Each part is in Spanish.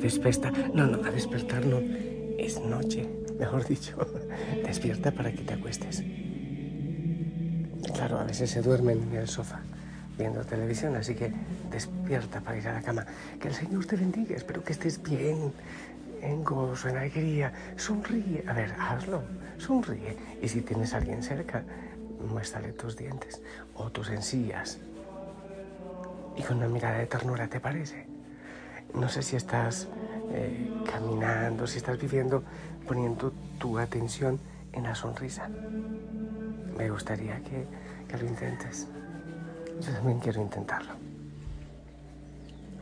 A despertar. No, no, a despertar no. Es noche, mejor dicho. Despierta para que te acuestes. Claro, a veces se duermen en el sofá viendo televisión, así que despierta para ir a la cama. Que el Señor te bendiga, espero que estés bien, en gozo, en alegría. Sonríe, a ver, hazlo, sonríe. Y si tienes a alguien cerca, muéstrale tus dientes o tus encías. Y con una mirada de ternura, ¿te parece? No sé si estás eh, caminando, si estás viviendo poniendo tu atención en la sonrisa. Me gustaría que, que lo intentes. Yo también quiero intentarlo.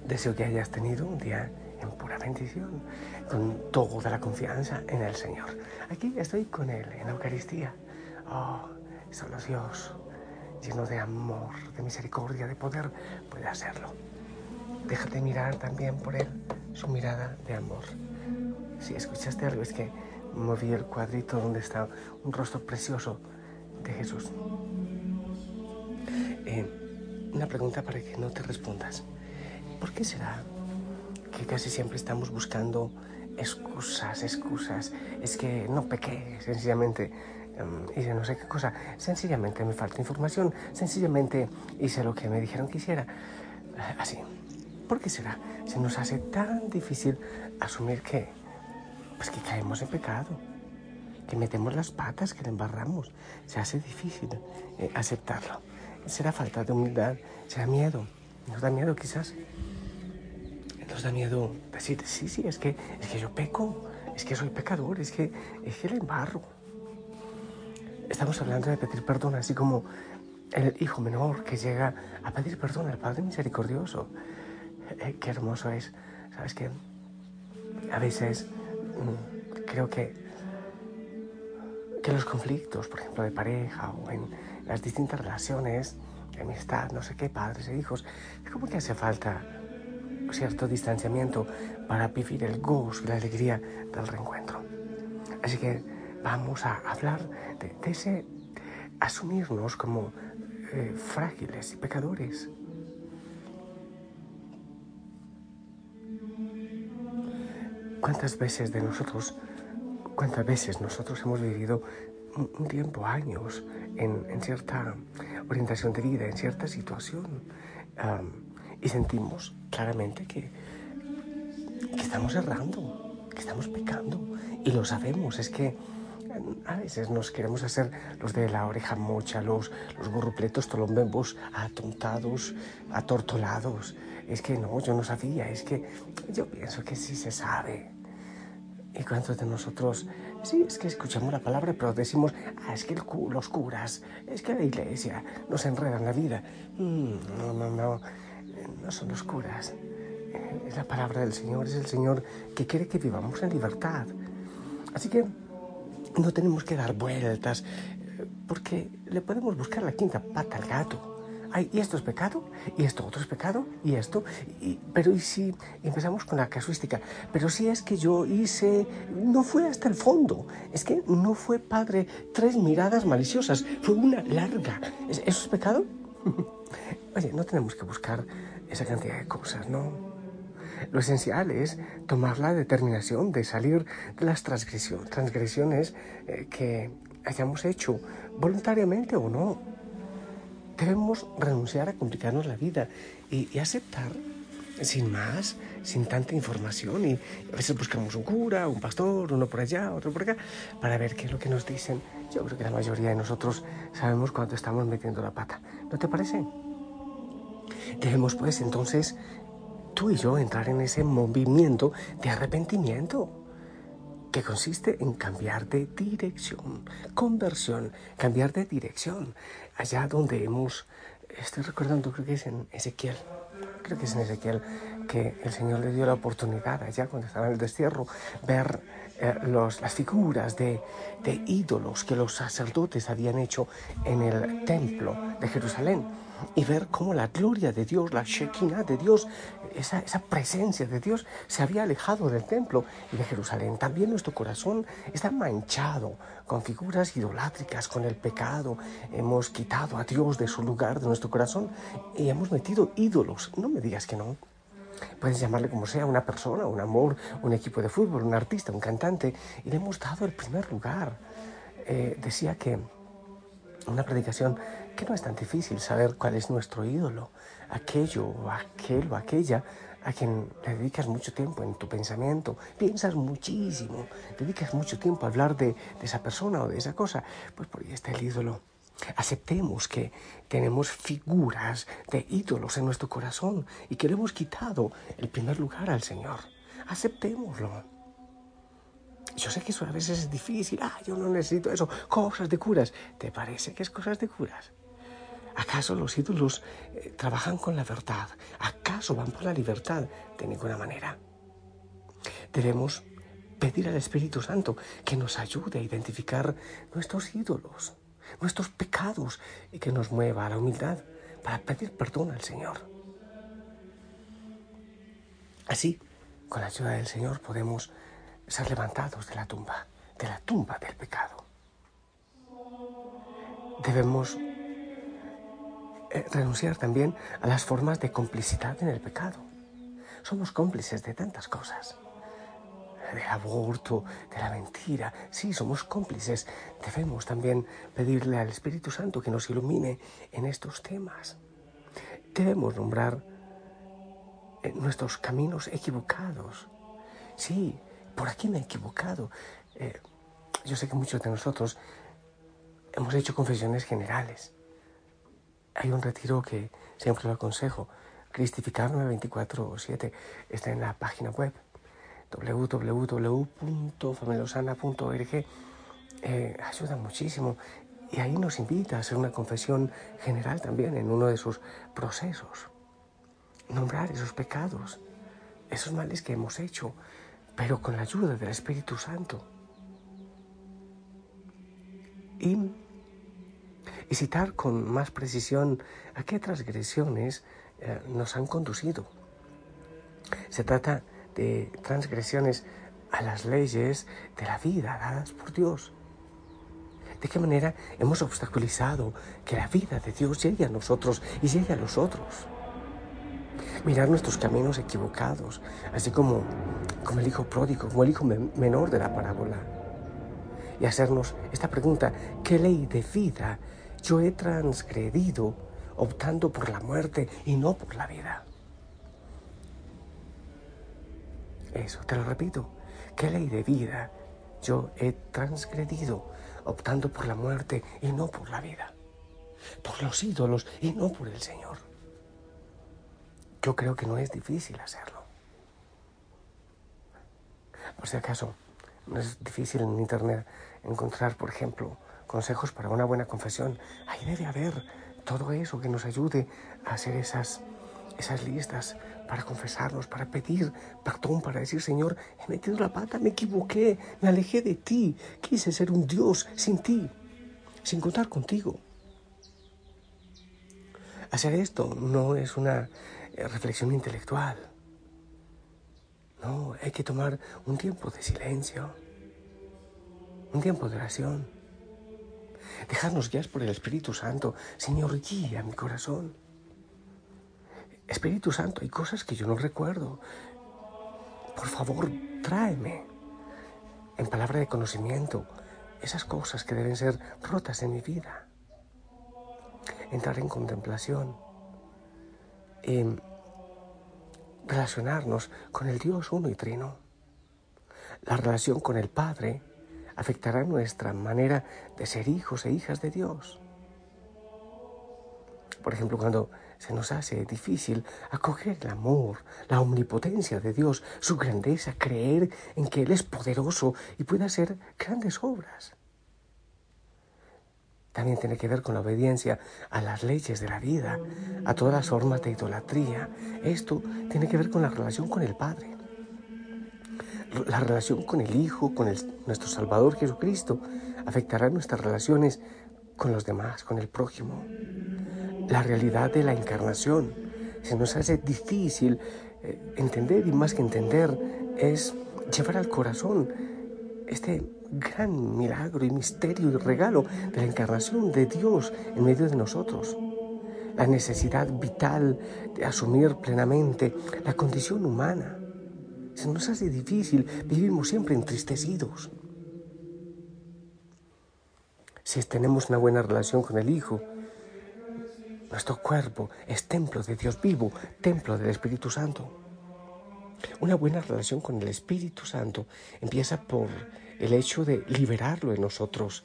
Deseo que hayas tenido un día en pura bendición, con toda la confianza en el Señor. Aquí estoy con Él en la Eucaristía. Oh, solo Dios, lleno de amor, de misericordia, de poder, puede hacerlo. Déjate mirar también por Él, su mirada de amor. Si escuchaste algo, es que moví el cuadrito donde está un rostro precioso de Jesús. Eh, una pregunta para que no te respondas. ¿Por qué será que casi siempre estamos buscando excusas, excusas? Es que no pequé, sencillamente um, hice no sé qué cosa, sencillamente me falta información, sencillamente hice lo que me dijeron que hiciera. Así. ¿Por qué será? Se nos hace tan difícil asumir que, pues que caemos en pecado, que metemos las patas, que le embarramos. Se hace difícil eh, aceptarlo. ¿Será falta de humildad? ¿Será miedo? ¿Nos da miedo quizás? ¿Nos da miedo decir, sí, sí, es que, es que yo peco, es que soy pecador, es que, es que le embarro? Estamos hablando de pedir perdón, así como el hijo menor que llega a pedir perdón al Padre Misericordioso. Eh, qué hermoso es. ¿Sabes qué? A veces mm, creo que, que los conflictos, por ejemplo, de pareja o en las distintas relaciones, amistad, no sé qué, padres e hijos, es como que hace falta cierto distanciamiento para vivir el gozo y la alegría del reencuentro. Así que vamos a hablar de, de ese asumirnos como eh, frágiles y pecadores. ¿Cuántas veces de nosotros, cuántas veces nosotros hemos vivido un tiempo, años, en, en cierta orientación de vida, en cierta situación, um, y sentimos claramente que, que estamos errando, que estamos pecando, y lo sabemos, es que a veces nos queremos hacer los de la oreja mocha, los, los gorrupletos tolombembos atontados, atortolados. Es que no, yo no sabía, es que yo pienso que sí se sabe. ¿Y cuántos de nosotros, sí, es que escuchamos la palabra, pero decimos, ah, es que el, los curas, es que la iglesia nos enredan la vida? Mm, no, no, no, no son los curas. Es la palabra del Señor, es el Señor que quiere que vivamos en libertad. Así que no tenemos que dar vueltas, porque le podemos buscar la quinta pata al gato. Ay, y esto es pecado, y esto otro es pecado, y esto. Y, pero y si empezamos con la casuística, pero si es que yo hice, no fue hasta el fondo, es que no fue padre tres miradas maliciosas, fue una larga. ¿Eso es pecado? Oye, no tenemos que buscar esa cantidad de cosas, ¿no? Lo esencial es tomar la determinación de salir de las transgresiones eh, que hayamos hecho, voluntariamente o no. Debemos renunciar a complicarnos la vida y, aceptar sin más, sin tanta información. Y a veces buscamos un cura, un pastor, uno por allá, otro por acá, para ver qué es lo que nos dicen. Yo creo que la mayoría de nosotros sabemos cuándo estamos metiendo la pata. ¿No te parece? Debemos pues entonces tú y yo entrar en ese movimiento de arrepentimiento que consiste en cambiar de dirección, conversión, cambiar de dirección. Allá donde hemos, estoy recordando, creo que es en Ezequiel, creo que es en Ezequiel, que el Señor le dio la oportunidad allá cuando estaba en el destierro, ver eh, los, las figuras de, de ídolos que los sacerdotes habían hecho en el templo de Jerusalén y ver cómo la gloria de Dios, la Shekinah de Dios, esa, esa, presencia de Dios se había alejado del templo y de Jerusalén. También nuestro corazón está manchado con figuras idolátricas, con el pecado. Hemos quitado a Dios de su lugar, de nuestro corazón, y hemos metido ídolos. No me digas que no. Puedes llamarle como sea, una persona, un amor, un equipo de fútbol, un artista, un cantante, y le hemos dado el primer lugar. Eh, decía que una predicación que no es tan difícil saber cuál es nuestro ídolo, aquello o aquel o aquella a quien le dedicas mucho tiempo en tu pensamiento, piensas muchísimo, dedicas mucho tiempo a hablar de, de esa persona o de esa cosa, pues por ahí está el ídolo. Aceptemos que tenemos figuras de ídolos en nuestro corazón y que le hemos quitado el primer lugar al Señor. Aceptémoslo. Yo sé que eso a veces es difícil. Ah, yo no necesito eso. Cosas de curas. ¿Te parece que es cosas de curas? ¿Acaso los ídolos eh, trabajan con la verdad? ¿Acaso van por la libertad? De ninguna manera. Debemos pedir al Espíritu Santo que nos ayude a identificar nuestros ídolos nuestros pecados y que nos mueva a la humildad para pedir perdón al Señor. Así, con la ayuda del Señor podemos ser levantados de la tumba, de la tumba del pecado. Debemos eh, renunciar también a las formas de complicidad en el pecado. Somos cómplices de tantas cosas del aborto, de la mentira. Sí, somos cómplices. Debemos también pedirle al Espíritu Santo que nos ilumine en estos temas. Debemos nombrar eh, nuestros caminos equivocados. Sí, por aquí me he equivocado. Eh, yo sé que muchos de nosotros hemos hecho confesiones generales. Hay un retiro que siempre lo aconsejo, Cristificarme 24-7, está en la página web www.familiosana.org eh, ayuda muchísimo. Y ahí nos invita a hacer una confesión general también en uno de sus procesos. Nombrar esos pecados, esos males que hemos hecho, pero con la ayuda del Espíritu Santo. Y, y citar con más precisión a qué transgresiones eh, nos han conducido. Se trata de transgresiones a las leyes de la vida dadas por Dios. ¿De qué manera hemos obstaculizado que la vida de Dios llegue a nosotros y llegue a los otros? Mirar nuestros caminos equivocados, así como, como el hijo pródigo, como el hijo menor de la parábola. Y hacernos esta pregunta, ¿qué ley de vida yo he transgredido optando por la muerte y no por la vida? Eso, te lo repito. ¿Qué ley de vida yo he transgredido optando por la muerte y no por la vida? Por los ídolos y no por el Señor. Yo creo que no es difícil hacerlo. Por si acaso, no es difícil en Internet encontrar, por ejemplo, consejos para una buena confesión. Ahí debe haber todo eso que nos ayude a hacer esas, esas listas para confesarnos, para pedir perdón, para decir, Señor, he metido la pata, me equivoqué, me alejé de ti, quise ser un Dios sin ti, sin contar contigo. Hacer esto no es una eh, reflexión intelectual. No, hay que tomar un tiempo de silencio, un tiempo de oración. Dejarnos guiar por el Espíritu Santo. Señor, guía mi corazón. Espíritu Santo, hay cosas que yo no recuerdo. Por favor, tráeme en palabra de conocimiento esas cosas que deben ser rotas en mi vida. Entrar en contemplación. Y relacionarnos con el Dios uno y trino. La relación con el Padre afectará nuestra manera de ser hijos e hijas de Dios. Por ejemplo, cuando se nos hace difícil acoger el amor, la omnipotencia de Dios, su grandeza, creer en que Él es poderoso y puede hacer grandes obras. También tiene que ver con la obediencia a las leyes de la vida, a todas las formas de idolatría. Esto tiene que ver con la relación con el Padre, la relación con el Hijo, con nuestro Salvador Jesucristo, afectará nuestras relaciones con los demás, con el prójimo. La realidad de la encarnación se nos hace difícil eh, entender y más que entender es llevar al corazón este gran milagro y misterio y regalo de la encarnación de Dios en medio de nosotros. La necesidad vital de asumir plenamente la condición humana. Se nos hace difícil, vivimos siempre entristecidos. Si tenemos una buena relación con el Hijo, nuestro cuerpo es templo de Dios vivo, templo del Espíritu Santo. Una buena relación con el Espíritu Santo empieza por el hecho de liberarlo en nosotros,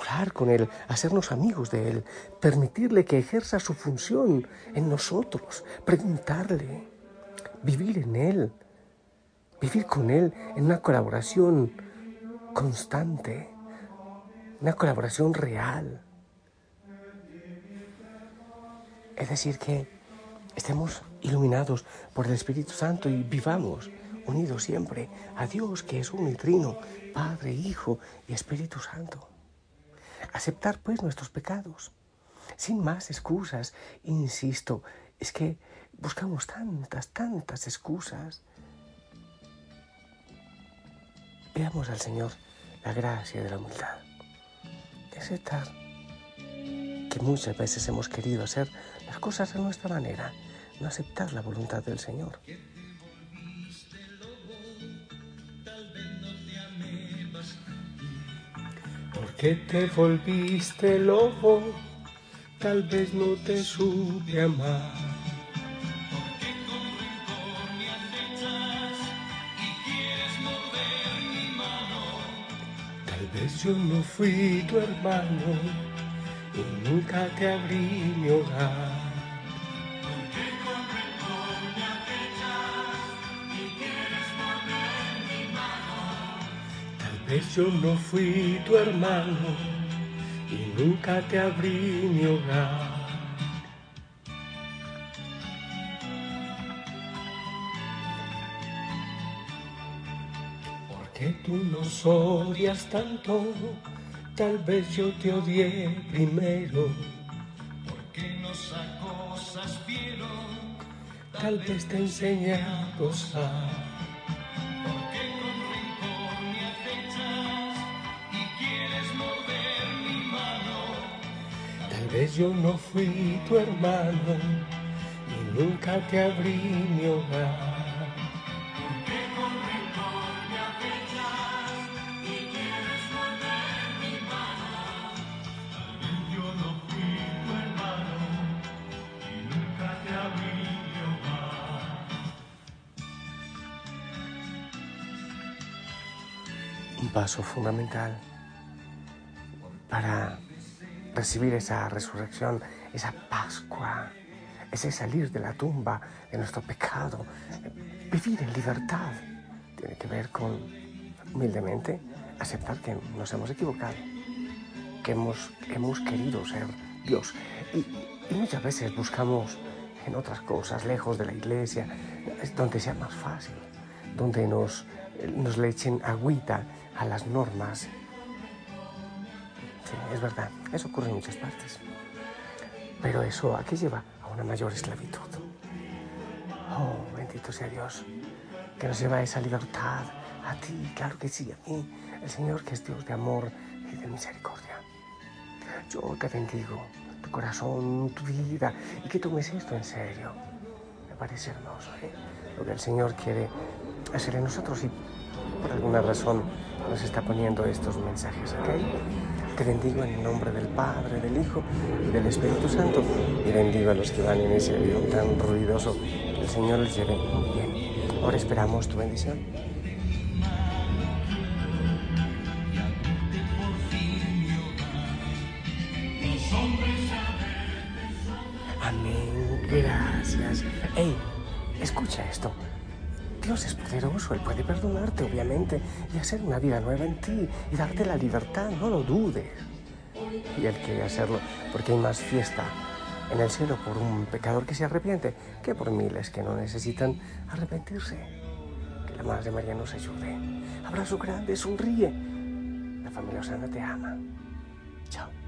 orar con Él, hacernos amigos de Él, permitirle que ejerza su función en nosotros, preguntarle, vivir en Él, vivir con Él en una colaboración constante, una colaboración real. Es decir, que estemos iluminados por el Espíritu Santo y vivamos unidos siempre a Dios que es un y trino, Padre, Hijo y Espíritu Santo. Aceptar pues nuestros pecados, sin más excusas. Insisto, es que buscamos tantas, tantas excusas. Veamos al Señor la gracia de la humildad, de aceptar que muchas veces hemos querido hacer las cosas a nuestra manera, no aceptar la voluntad del Señor. que te volviste lobo, tal vez no te supe amar. Porque con rencor me acechas y quieres morder mi mano. Tal vez yo no fui tu hermano y nunca te abrí mi hogar. Yo no fui tu hermano y nunca te abrí mi hogar. Porque tú nos odias tanto, tal vez yo te odié primero. Porque nos acosas fiero, tal vez te enseñé a gozar. Yo no fui tu hermano y nunca te abrí mi hogar. Porque con rencor me afectas y quieres morder mi mano. Tal vez yo no fui tu hermano y nunca te abrí mi hogar. Un paso fundamental para recibir esa resurrección, esa Pascua, ese salir de la tumba de nuestro pecado, vivir en libertad. Tiene que ver con humildemente aceptar que nos hemos equivocado, que hemos, hemos querido ser Dios. Y, muchas veces buscamos en otras cosas, lejos de la iglesia, donde sea más fácil, donde nos, nos le echen agüita a las normas es verdad, eso ocurre en muchas partes. Pero eso, ¿a qué lleva? A una mayor esclavitud. Oh, bendito sea Dios, que nos lleva a esa libertad, a ti, claro que sí, a mí, el Señor que es Dios de amor y de misericordia. Yo te bendigo, tu corazón, tu vida, y que tomes esto en serio. Me parece hermoso, ¿eh? Lo que el Señor quiere hacer en nosotros y por alguna razón nos está poniendo estos mensajes, ¿ok? Te bendigo en el nombre del Padre, del Hijo y del Espíritu Santo. Y bendigo a los que van en ese avión tan ruidoso. El Señor les lleve bien. Ahora esperamos tu bendición. Amén. Gracias. Hey, escucha esto. Dios es poderoso, Él puede perdonarte, obviamente, y hacer una vida nueva en ti y darte la libertad, no lo dudes. Y Él quiere hacerlo porque hay más fiesta en el cielo por un pecador que se arrepiente que por miles que no necesitan arrepentirse. Que la Madre María nos ayude. Abrazo grande, sonríe. La familia Osana te ama. Chao.